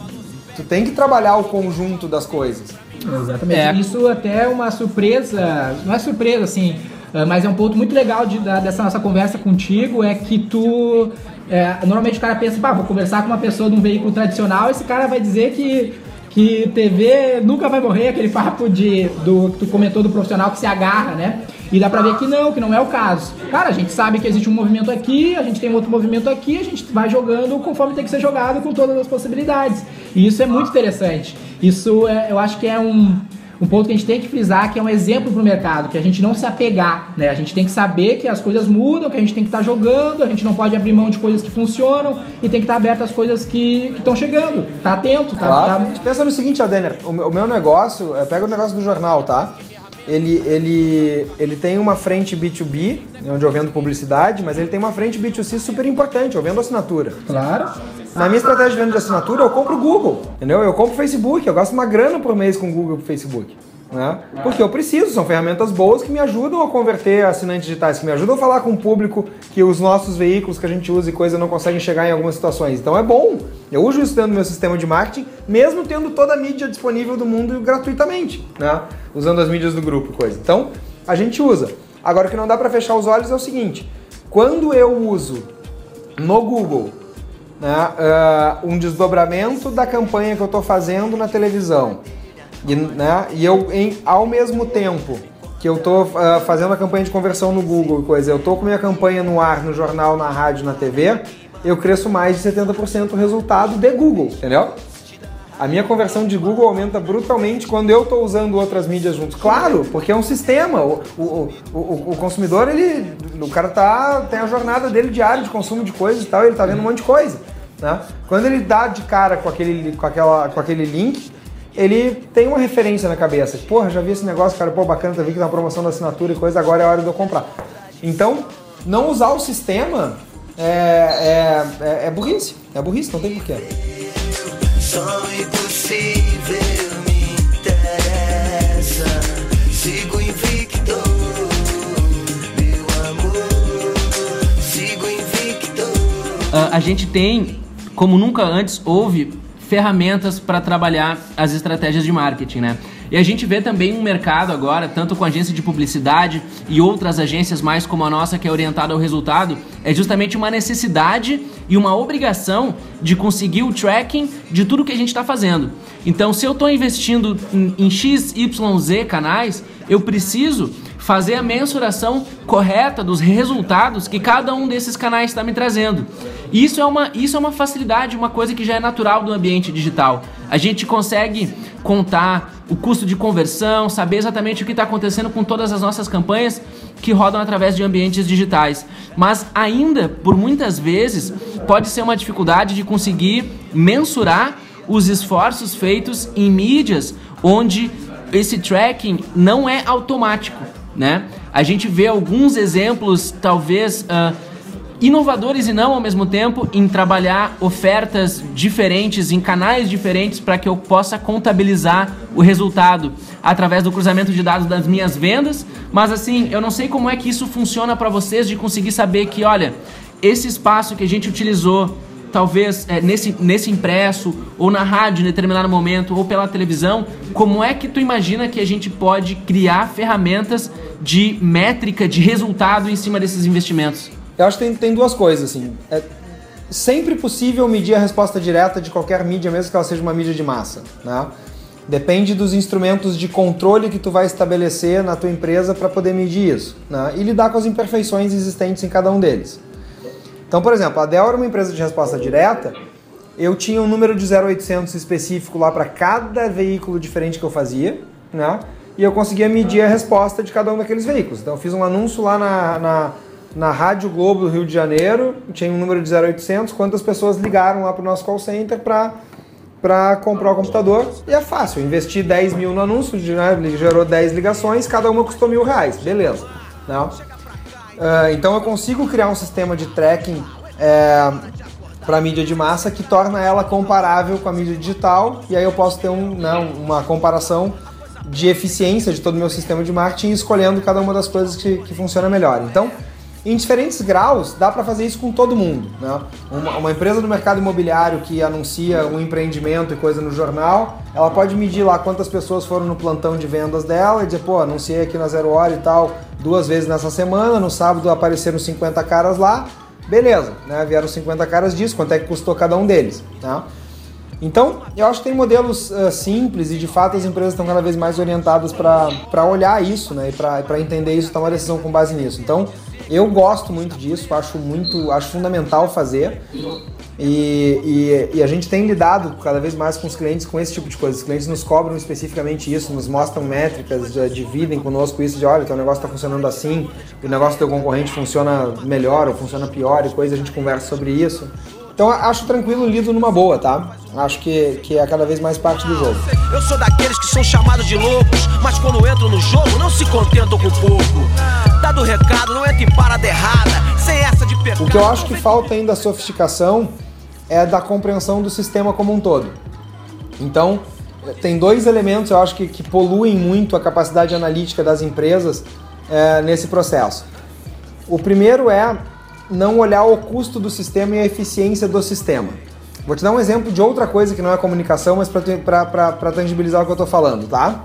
tu tem que trabalhar o conjunto das coisas. Exatamente. É. Isso até é uma surpresa, não é surpresa assim, mas é um ponto muito legal de, da, dessa nossa conversa contigo, é que tu. É, normalmente o cara pensa, pá, vou conversar com uma pessoa de um veículo tradicional, esse cara vai dizer que, que TV nunca vai morrer, aquele papo de, do, que tu comentou do profissional que se agarra, né? E dá pra ver que não, que não é o caso. Cara, a gente sabe que existe um movimento aqui, a gente tem outro movimento aqui, a gente vai jogando conforme tem que ser jogado com todas as possibilidades. E isso é muito interessante. Isso é, eu acho que é um, um ponto que a gente tem que frisar, que é um exemplo para o mercado, que a gente não se apegar, né? A gente tem que saber que as coisas mudam, que a gente tem que estar tá jogando, a gente não pode abrir mão de coisas que funcionam e tem que estar tá aberto às coisas que estão chegando. Tá atento, tá? Claro. tá... Pensa no seguinte, Adenner, o meu negócio, é, pega o negócio do jornal, tá? Ele, ele, ele tem uma frente B2B, onde eu vendo publicidade, mas ele tem uma frente B2C super importante, eu vendo assinatura. Claro. Na minha estratégia de venda de assinatura, eu compro o Google, entendeu? Eu compro o Facebook, eu gasto uma grana por mês com o Google e o Facebook. Né? Porque eu preciso, são ferramentas boas que me ajudam a converter assinantes digitais, que me ajudam a falar com o público que os nossos veículos que a gente usa e coisa não conseguem chegar em algumas situações. Então é bom. Eu uso isso dentro do meu sistema de marketing, mesmo tendo toda a mídia disponível do mundo gratuitamente, né? Usando as mídias do grupo coisa. Então, a gente usa. Agora o que não dá para fechar os olhos é o seguinte: quando eu uso no Google né, uh, um desdobramento da campanha que eu estou fazendo na televisão. E, né, e eu, em, ao mesmo tempo que eu estou uh, fazendo a campanha de conversão no Google coisa, eu estou com minha campanha no ar, no jornal, na rádio, na TV, eu cresço mais de 70% o resultado de Google, entendeu? A minha conversão de Google aumenta brutalmente quando eu estou usando outras mídias juntos. Claro, porque é um sistema. O, o, o, o, consumidor, ele. O cara tá, tem a jornada dele diária de consumo de coisas e tal, ele tá vendo um monte de coisa. Né? Quando ele dá de cara com aquele, com, aquela, com aquele link, ele tem uma referência na cabeça. Porra, já vi esse negócio, cara, pô, bacana, tá vendo que tá promoção da assinatura e coisa, agora é a hora de eu comprar. Então, não usar o sistema é, é, é, é burrice. É burrice, não tem porquê. Uh, a gente tem, como nunca antes houve, ferramentas para trabalhar as estratégias de marketing, né? E a gente vê também um mercado agora, tanto com agência de publicidade e outras agências mais como a nossa, que é orientada ao resultado, é justamente uma necessidade e uma obrigação de conseguir o tracking de tudo que a gente está fazendo. Então, se eu estou investindo em, em X, Y, Z canais, eu preciso fazer a mensuração correta dos resultados que cada um desses canais está me trazendo. Isso é, uma, isso é uma facilidade, uma coisa que já é natural do ambiente digital. A gente consegue contar o custo de conversão, saber exatamente o que está acontecendo com todas as nossas campanhas que rodam através de ambientes digitais. Mas ainda, por muitas vezes, pode ser uma dificuldade de conseguir mensurar os esforços feitos em mídias onde esse tracking não é automático né? A gente vê alguns exemplos, talvez uh, inovadores e não ao mesmo tempo, em trabalhar ofertas diferentes, em canais diferentes, para que eu possa contabilizar o resultado através do cruzamento de dados das minhas vendas. Mas assim, eu não sei como é que isso funciona para vocês de conseguir saber que, olha, esse espaço que a gente utilizou talvez é, nesse, nesse impresso, ou na rádio em determinado momento, ou pela televisão, como é que tu imagina que a gente pode criar ferramentas de métrica, de resultado em cima desses investimentos? Eu acho que tem, tem duas coisas, assim. É sempre possível medir a resposta direta de qualquer mídia, mesmo que ela seja uma mídia de massa, né? Depende dos instrumentos de controle que tu vai estabelecer na tua empresa para poder medir isso, né? E lidar com as imperfeições existentes em cada um deles. Então, por exemplo, a Dell era uma empresa de resposta direta, eu tinha um número de 0800 específico lá para cada veículo diferente que eu fazia, né? E eu conseguia medir a resposta de cada um daqueles veículos. Então, eu fiz um anúncio lá na, na, na Rádio Globo do Rio de Janeiro, tinha um número de 0800, quantas pessoas ligaram lá para o nosso call center para para comprar o computador e é fácil. Eu investi 10 mil no anúncio, né, gerou 10 ligações, cada uma custou mil reais, beleza. Não? Uh, então eu consigo criar um sistema de tracking é, para mídia de massa que torna ela comparável com a mídia digital e aí eu posso ter um, né, uma comparação de eficiência de todo o meu sistema de marketing escolhendo cada uma das coisas que, que funciona melhor. Então, em diferentes graus, dá para fazer isso com todo mundo. Né? Uma, uma, empresa do mercado imobiliário que anuncia um empreendimento e coisa no jornal, ela pode medir lá quantas pessoas foram no plantão de vendas dela e dizer, pô, anunciei aqui na Zero Hora e tal duas vezes nessa semana, no sábado apareceram 50 caras lá, beleza, né? vieram 50 caras disso, quanto é que custou cada um deles. Tá? Então, eu acho que tem modelos uh, simples e de fato as empresas estão cada vez mais orientadas para olhar isso né? e para entender isso, tomar decisão com base nisso. Então, eu gosto muito disso, acho muito, acho fundamental fazer. E, e, e, a gente tem lidado cada vez mais com os clientes com esse tipo de coisa. Os clientes nos cobram especificamente isso, nos mostram métricas, dividem conosco isso de olha, teu negócio está funcionando assim, o negócio do teu concorrente funciona melhor ou funciona pior e coisa, a gente conversa sobre isso. Então acho tranquilo lido numa boa, tá? Acho que, que é cada vez mais parte do jogo. Eu sou daqueles que são chamados de loucos, mas quando entro no jogo não se contentam com pouco. Dado o recado, não entra em parada errada, sem essa de pecado. O que eu acho que falta ainda sofisticação é da compreensão do sistema como um todo. Então, tem dois elementos eu acho que, que poluem muito a capacidade analítica das empresas é, nesse processo. O primeiro é não olhar o custo do sistema e a eficiência do sistema. Vou te dar um exemplo de outra coisa que não é comunicação, mas para tangibilizar o que eu estou falando, tá?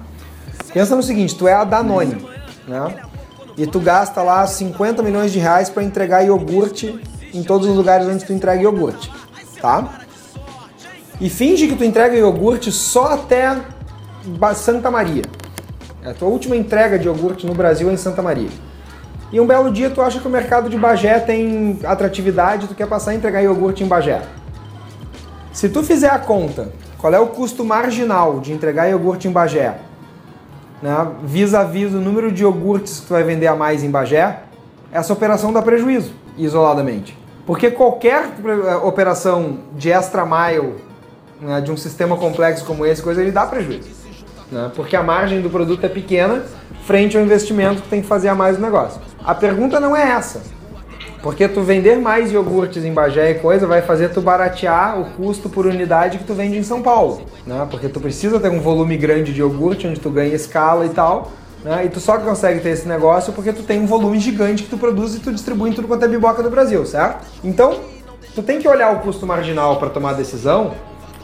Pensa no seguinte, tu é a Danone, né? E tu gasta lá 50 milhões de reais para entregar iogurte em todos os lugares onde tu entrega iogurte, tá? E finge que tu entrega iogurte só até Santa Maria. É a tua última entrega de iogurte no Brasil é em Santa Maria. E um belo dia tu acha que o mercado de Bagé tem atratividade, tu quer passar a entregar iogurte em Bagé. Se tu fizer a conta, qual é o custo marginal de entregar iogurte em Bagé, né, vis-a-vis o número de iogurtes que tu vai vender a mais em Bagé, essa operação dá prejuízo, isoladamente. Porque qualquer eh, operação de extra mile, né, de um sistema complexo como esse, coisa, ele dá prejuízo. Né, porque a margem do produto é pequena frente ao investimento que tem que fazer a mais no negócio. A pergunta não é essa. Porque tu vender mais iogurtes em Bagé e coisa vai fazer tu baratear o custo por unidade que tu vende em São Paulo, né? Porque tu precisa ter um volume grande de iogurte onde tu ganha escala e tal, né? E tu só consegue ter esse negócio porque tu tem um volume gigante que tu produz e tu distribui em tudo quanto é biboca do Brasil, certo? Então, tu tem que olhar o custo marginal para tomar a decisão,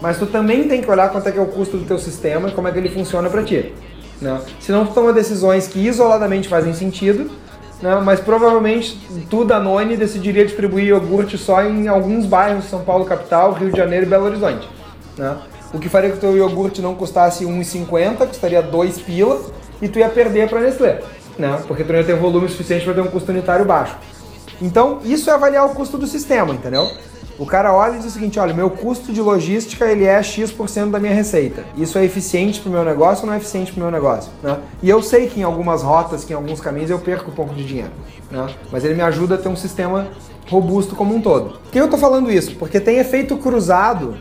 mas tu também tem que olhar quanto é que é o custo do teu sistema e como é que ele funciona para ti. Né? Senão tu toma decisões que isoladamente fazem sentido, né? mas provavelmente tu, Danone, decidiria distribuir iogurte só em alguns bairros de São Paulo capital, Rio de Janeiro e Belo Horizonte. Né? O que faria que o teu iogurte não custasse 1,50, custaria 2 pila, e tu ia perder para Nestlé, né? porque tu não ia ter volume suficiente para ter um custo unitário baixo. Então, isso é avaliar o custo do sistema, entendeu? O cara olha e diz o seguinte, olha, meu custo de logística ele é X% da minha receita. Isso é eficiente para o meu negócio ou não é eficiente para o meu negócio? Né? E eu sei que em algumas rotas, que em alguns caminhos eu perco um pouco de dinheiro. Né? Mas ele me ajuda a ter um sistema robusto como um todo. Por que eu estou falando isso? Porque tem efeito cruzado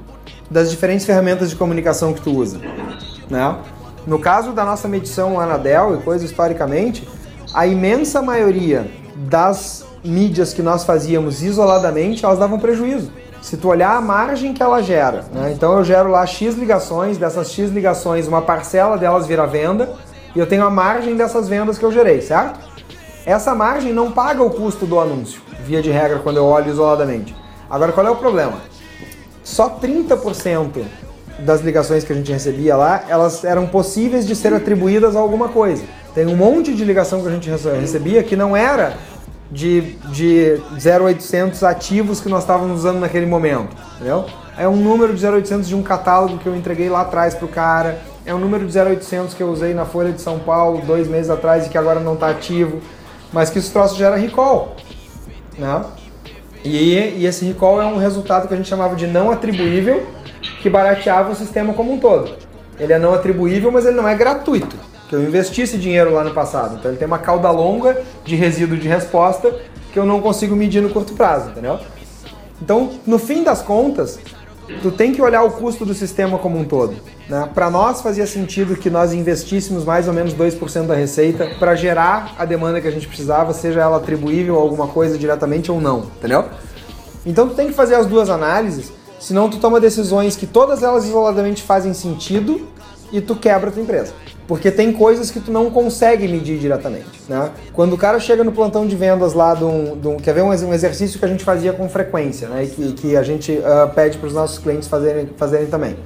das diferentes ferramentas de comunicação que tu usa. Né? No caso da nossa medição lá na Dell e coisa historicamente, a imensa maioria das mídias que nós fazíamos isoladamente, elas davam prejuízo. Se tu olhar a margem que ela gera, né? então eu gero lá X ligações, dessas X ligações, uma parcela delas vira venda, e eu tenho a margem dessas vendas que eu gerei, certo? Essa margem não paga o custo do anúncio, via de regra, quando eu olho isoladamente. Agora, qual é o problema? Só 30% das ligações que a gente recebia lá, elas eram possíveis de ser atribuídas a alguma coisa. Tem um monte de ligação que a gente recebia que não era de, de 0800 ativos que nós estávamos usando naquele momento, entendeu? É um número de 0800 de um catálogo que eu entreguei lá atrás pro cara, é um número de 0800 que eu usei na Folha de São Paulo dois meses atrás e que agora não está ativo, mas que esse troço gera recall, né? E, e esse recall é um resultado que a gente chamava de não atribuível, que barateava o sistema como um todo. Ele é não atribuível, mas ele não é gratuito que eu investi esse dinheiro lá no passado. Então ele tem uma cauda longa de resíduo de resposta que eu não consigo medir no curto prazo, entendeu? Então, no fim das contas, tu tem que olhar o custo do sistema como um todo. Né? Para nós fazia sentido que nós investíssemos mais ou menos 2% da receita para gerar a demanda que a gente precisava, seja ela atribuível a alguma coisa diretamente ou não, entendeu? Então tu tem que fazer as duas análises, senão tu toma decisões que todas elas isoladamente fazem sentido e tu quebra a tua empresa. Porque tem coisas que tu não consegue medir diretamente, né? Quando o cara chega no plantão de vendas lá, de um, de um quer ver um, exercício que a gente fazia com frequência, né? E que, que a gente uh, pede para os nossos clientes fazerem, fazerem também.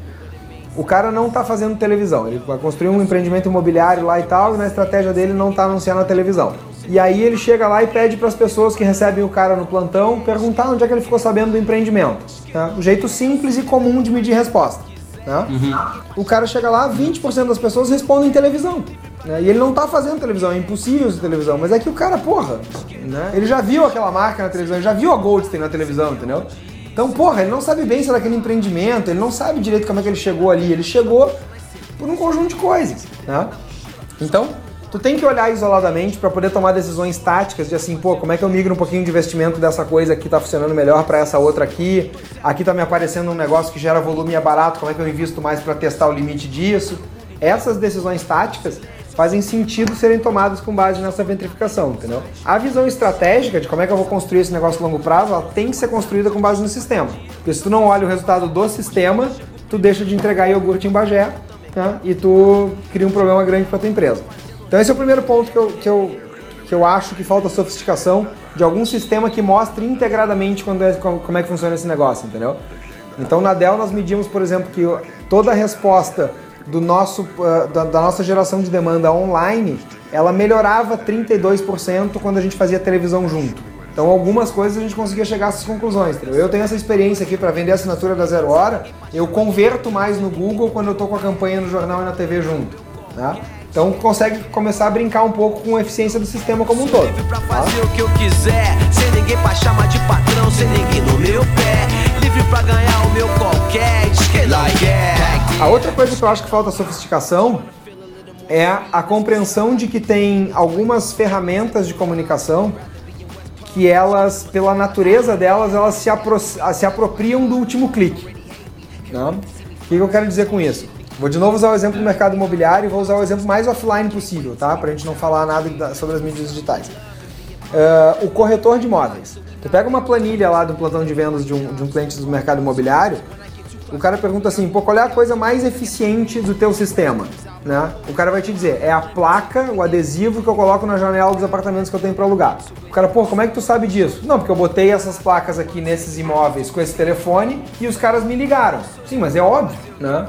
O cara não está fazendo televisão, ele vai construir um empreendimento imobiliário lá e tal, e na estratégia dele não está anunciando a televisão. E aí ele chega lá e pede para as pessoas que recebem o cara no plantão perguntar onde é que ele ficou sabendo do empreendimento. Tá? O jeito simples e comum de medir resposta. Né? Uhum. O cara chega lá, 20% das pessoas respondem televisão. Né? E ele não tá fazendo televisão, é impossível fazer televisão. Mas é que o cara, porra, né? ele já viu aquela marca na televisão, ele já viu a Goldstein na televisão, entendeu? Então, porra, ele não sabe bem se era aquele empreendimento, ele não sabe direito como é que ele chegou ali. Ele chegou por um conjunto de coisas, né? Então, tu tem que olhar isoladamente para poder tomar decisões táticas de assim, pô, como é que eu migro um pouquinho de investimento dessa coisa aqui tá funcionando melhor para essa outra aqui? Aqui tá me aparecendo um negócio que gera volume e é barato, como é que eu invisto mais para testar o limite disso? Essas decisões táticas fazem sentido serem tomadas com base nessa ventrificação, entendeu? A visão estratégica de como é que eu vou construir esse negócio a longo prazo, ela tem que ser construída com base no sistema. Porque se tu não olha o resultado do sistema, tu deixa de entregar iogurte em Bagé, né? E tu cria um problema grande para tua empresa. Então esse é o primeiro ponto que eu, que eu, que eu acho que falta sofisticação de algum sistema que mostre integradamente quando é, como é que funciona esse negócio, entendeu? Então na Dell nós medimos, por exemplo, que toda a resposta do nosso, uh, da, da, nossa geração de demanda online, ela melhorava 32% quando a gente fazia televisão junto. Então algumas coisas a gente conseguia chegar a essas conclusões. Entendeu? Eu tenho essa experiência aqui para vender assinatura da Zero Hora, eu converto mais no Google quando eu estou com a campanha no jornal e na TV junto. Tá? Então consegue começar a brincar um pouco com a eficiência do sistema como um todo. Pra tá? fazer o que eu quiser, sem ninguém pra chamar de patrão, sem ninguém no meu pé. Livre pra ganhar o meu qualquer, diz quem não quer. A outra coisa que eu acho que falta sofisticação é a compreensão de que tem algumas ferramentas de comunicação que elas, pela natureza delas, elas se, apro se apropriam do último clique. Né? O que eu quero dizer com isso? Vou de novo usar o exemplo do mercado imobiliário e vou usar o exemplo mais offline possível, tá? Pra gente não falar nada da- sobre as mídias digitais. Ah, o corretor de imóveis. Tu pega uma planilha lá do plantão de vendas de um, de um cliente do mercado imobiliário, o cara pergunta assim, pô, qual é a coisa mais eficiente do teu sistema? Né? O cara vai te dizer, é a placa, o adesivo que eu coloco na janela dos apartamentos que eu tenho para alugar. O cara, pô, como é que tu sabe disso? Não, porque eu botei essas placas aqui nesses imóveis com esse telefone e os caras me ligaram. Sim, mas é óbvio, né?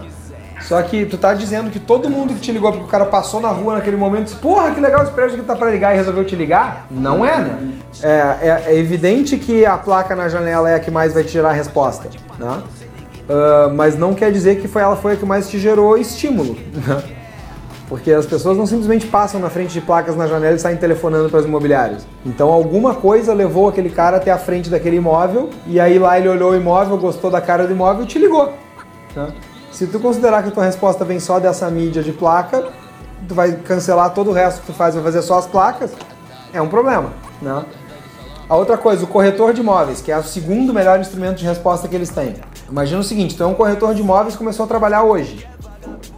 Só que tu tá dizendo que todo mundo que te ligou porque o cara passou na rua naquele momento disse, porra, que legal esse prédio que tá pra ligar e resolveu te ligar? Não é, né? É, é- é evidente que a placa na janela é a que mais vai te gerar a resposta, né? Ah, mas não quer dizer que foi ela foi a que mais te gerou estímulo, né? Porque as pessoas não simplesmente passam na frente de placas na janela e saem telefonando para os imobiliários. Então alguma coisa levou aquele cara até a frente daquele imóvel e aí lá ele olhou o imóvel, gostou da cara do imóvel e te ligou. né? Se tu considerar que a tua resposta vem só dessa mídia de placa, tu vai cancelar todo o resto que tu faz, vai fazer só as placas, é um problema, né? A outra coisa, o corretor de imóveis, que é o segundo melhor instrumento de resposta que eles têm. Imagina o seguinte, tu é um corretor de imóveis que começou a trabalhar hoje.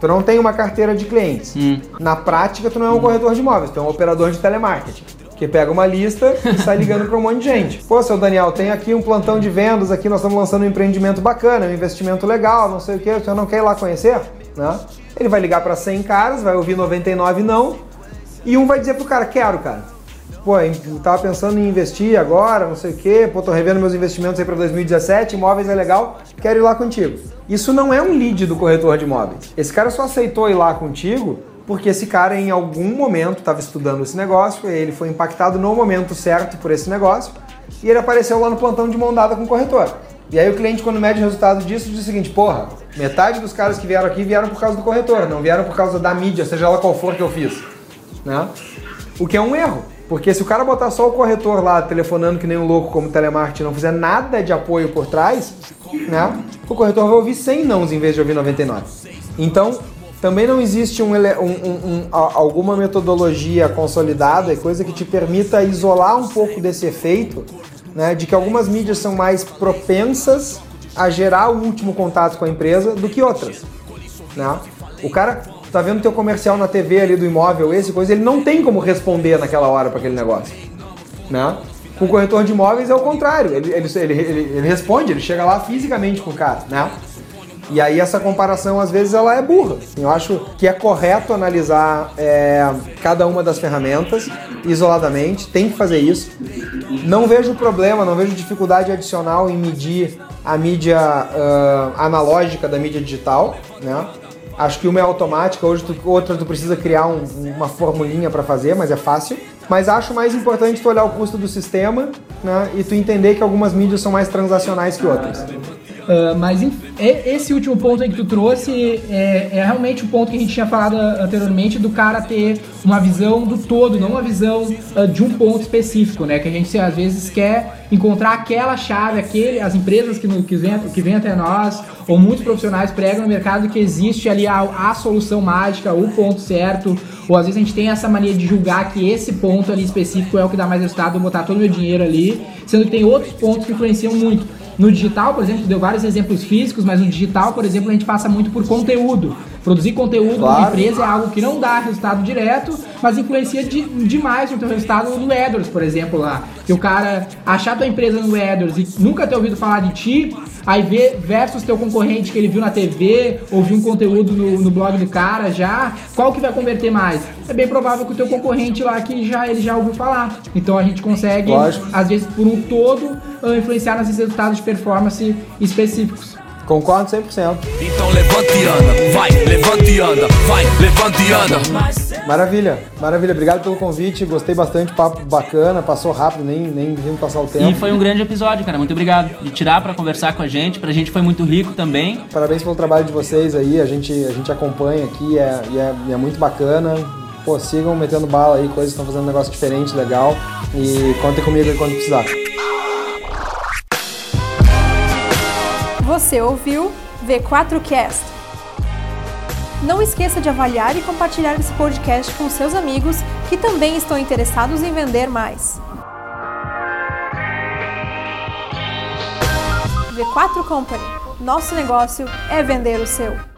Tu não tem uma carteira de clientes. Na prática, tu não é um corretor de imóveis, tu é um operador de telemarketing. Que pega uma lista e sai ligando para um monte de gente. Pô, seu Daniel, tem aqui um plantão de vendas, aqui nós estamos lançando um empreendimento bacana, um investimento legal, não sei o que, o senhor não quer ir lá conhecer? Né? Ele vai ligar para 100 caras, vai ouvir 99 não, e um vai dizer pro cara, quero, cara. Pô, eu tava pensando em investir agora, não sei o quê, pô, tô revendo meus investimentos aí para 2017, imóveis é legal, quero ir lá contigo. Isso não é um lead do corretor de imóveis. Esse cara só aceitou ir lá contigo porque esse cara em algum momento estava estudando esse negócio, ele foi impactado no momento certo por esse negócio e ele apareceu lá no plantão de mão dada com o corretor. E aí o cliente, quando mede o resultado disso, diz o seguinte, porra, metade dos caras que vieram aqui vieram por causa do corretor, não vieram por causa da mídia, seja ela qual for que eu fiz. Né? O que é um erro. Porque se o cara botar só o corretor lá telefonando que nem um louco como telemarketing não fizer nada de apoio por trás, né? O corretor vai ouvir 100 nãos em vez de ouvir 99. Então, também não existe um um- um- um- alguma metodologia consolidada coisa que te permita isolar um pouco desse efeito, né? De que algumas mídias são mais propensas a gerar o último contato com a empresa do que outras né? O cara tá vendo teu comercial na TV ali do imóvel, esse coisa, ele não tem como responder naquela hora para aquele negócio, né? Com o corretor de imóveis é o contrário, ele, ele, ele, ele- ele responde, ele chega lá fisicamente com o cara, né? E aí essa comparação às vezes ela é burra. Eu acho que é correto analisar é, cada uma das ferramentas isoladamente, tem que fazer isso. Não vejo problema, não vejo dificuldade adicional em medir a mídia ah, analógica da mídia digital, né? Acho que uma é automática, hoje tu, outra tu precisa criar um- uma formulinha para fazer, mas é fácil. Mas acho mais importante tu olhar o custo do sistema, né? E tu entender que algumas mídias são mais transacionais que outras. Ah, mas esse último ponto aí que tu trouxe é, é realmente o ponto que a gente tinha falado anteriormente do cara ter uma visão do todo, não uma visão ah, de um ponto específico, né? Que a gente às vezes quer encontrar aquela chave, aquele, as empresas que, que, vêm, que vêm até nós, ou muitos profissionais pregam no mercado que existe ali a, a solução mágica, o ponto certo, ou às vezes a gente tem essa mania de julgar que esse ponto ali específico é o que dá mais resultado, vou botar todo o meu dinheiro ali, sendo que tem outros pontos que influenciam muito. No digital, por exemplo, deu vários exemplos físicos, mas no digital, por exemplo, a gente passa muito por conteúdo. Produzir conteúdo Claro. empresa é algo que não dá resultado direto, mas influencia de- demais no teu resultado no AdWords, por exemplo, lá. Que o cara achar tua empresa no AdWords e nunca ter ouvido falar de ti, aí ver versus teu concorrente que ele viu na TV, ou viu um conteúdo no, no blog do cara já, qual que vai converter mais? É bem provável que o teu concorrente lá que já ele já ouviu falar. Então a gente consegue, Lógico. às vezes por um todo, ah, influenciar nesses resultados de performance específicos. Concordo 100%. Então levanta e anda, vai, levanta e anda, vai, levanta e anda. Maravilha, maravilha. Obrigado pelo convite. Gostei bastante, papo bacana, passou rápido, nem, nem vimos passar o tempo. E foi um grande episódio, cara. Muito obrigado de tirar pra conversar com a gente. Pra gente foi muito rico também. Parabéns pelo trabalho de vocês aí, a gente, a gente acompanha aqui é, e é, e é muito bacana. Pô, sigam metendo bala aí, coisas estão fazendo um negócio diferente, legal. E contem comigo aí quando precisar. Você ouviu V4Cast. Não esqueça de avaliar e compartilhar esse podcast com seus amigos que também estão interessados em vender mais. V4 Company. Nosso negócio é vender o seu.